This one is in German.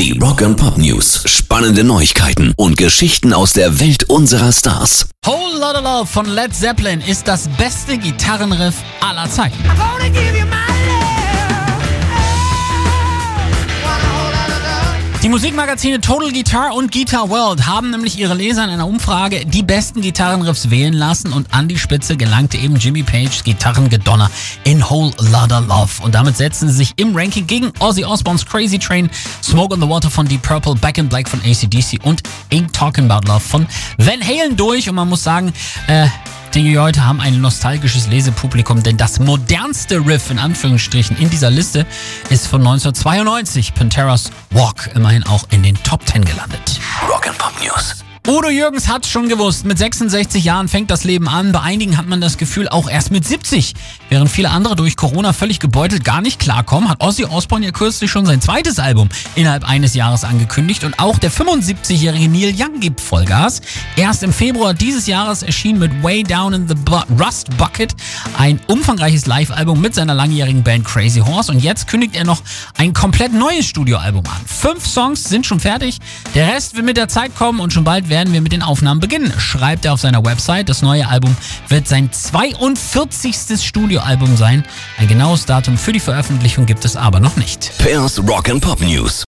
Die Rock and Pop News. Spannende Neuigkeiten und Geschichten aus der Welt unserer Stars. Whole Lotta Love von Led Zeppelin ist das beste Gitarrenriff aller Zeiten. Musikmagazine Total Guitar und Guitar World haben nämlich ihre Leser in einer Umfrage die besten Gitarrenriffs wählen lassen und an die Spitze gelangte eben Jimmy Pages Gitarrengedonner in Whole Lotta Love. Und damit setzen sie sich im Ranking gegen Ozzy Osbournes Crazy Train, Smoke on the Water von Deep Purple, Back in Black von ACDC und Ain't Talking About Love von Van Halen durch. Und man muss sagen, äh, die heute haben ein nostalgisches Lesepublikum, denn das modernste Riff in Anführungsstrichen in dieser Liste ist von 1992, Panteras Walk, immerhin auch in den Top 10 gelandet. Rock Udo Jürgens hat's schon gewusst. Mit 66 Jahren fängt das Leben an. Bei einigen hat man das Gefühl auch erst mit 70. Während viele andere durch Corona völlig gebeutelt gar nicht klarkommen, hat Ozzy Osbourne ja kürzlich schon sein zweites Album innerhalb eines Jahres angekündigt und auch der 75-jährige Neil Young gibt Vollgas. Erst im Februar dieses Jahres erschien mit Way Down in the Rust Bucket ein umfangreiches Live-Album mit seiner langjährigen Band Crazy Horse und jetzt kündigt er noch ein komplett neues Studioalbum an. Fünf Songs sind schon fertig, der Rest wird mit der Zeit kommen und schon bald werden wir mit den Aufnahmen beginnen, schreibt er auf seiner Website. Das neue Album wird sein 42. Studioalbum sein. Ein genaues Datum für die Veröffentlichung gibt es aber noch nicht. Pairs Rock and Pop News.